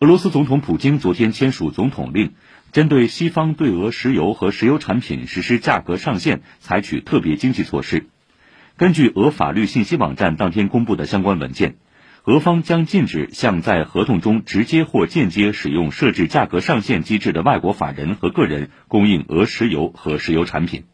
俄罗斯总统普京昨天签署总统令针对西方对俄石油和石油产品实施价格上限采取特别经济措施。根据俄法律信息网站当天公布的相关文件俄方将禁止向在合同中直接或间接使用设置价格上限机制的外国法人和个人供应俄石油和石油产品。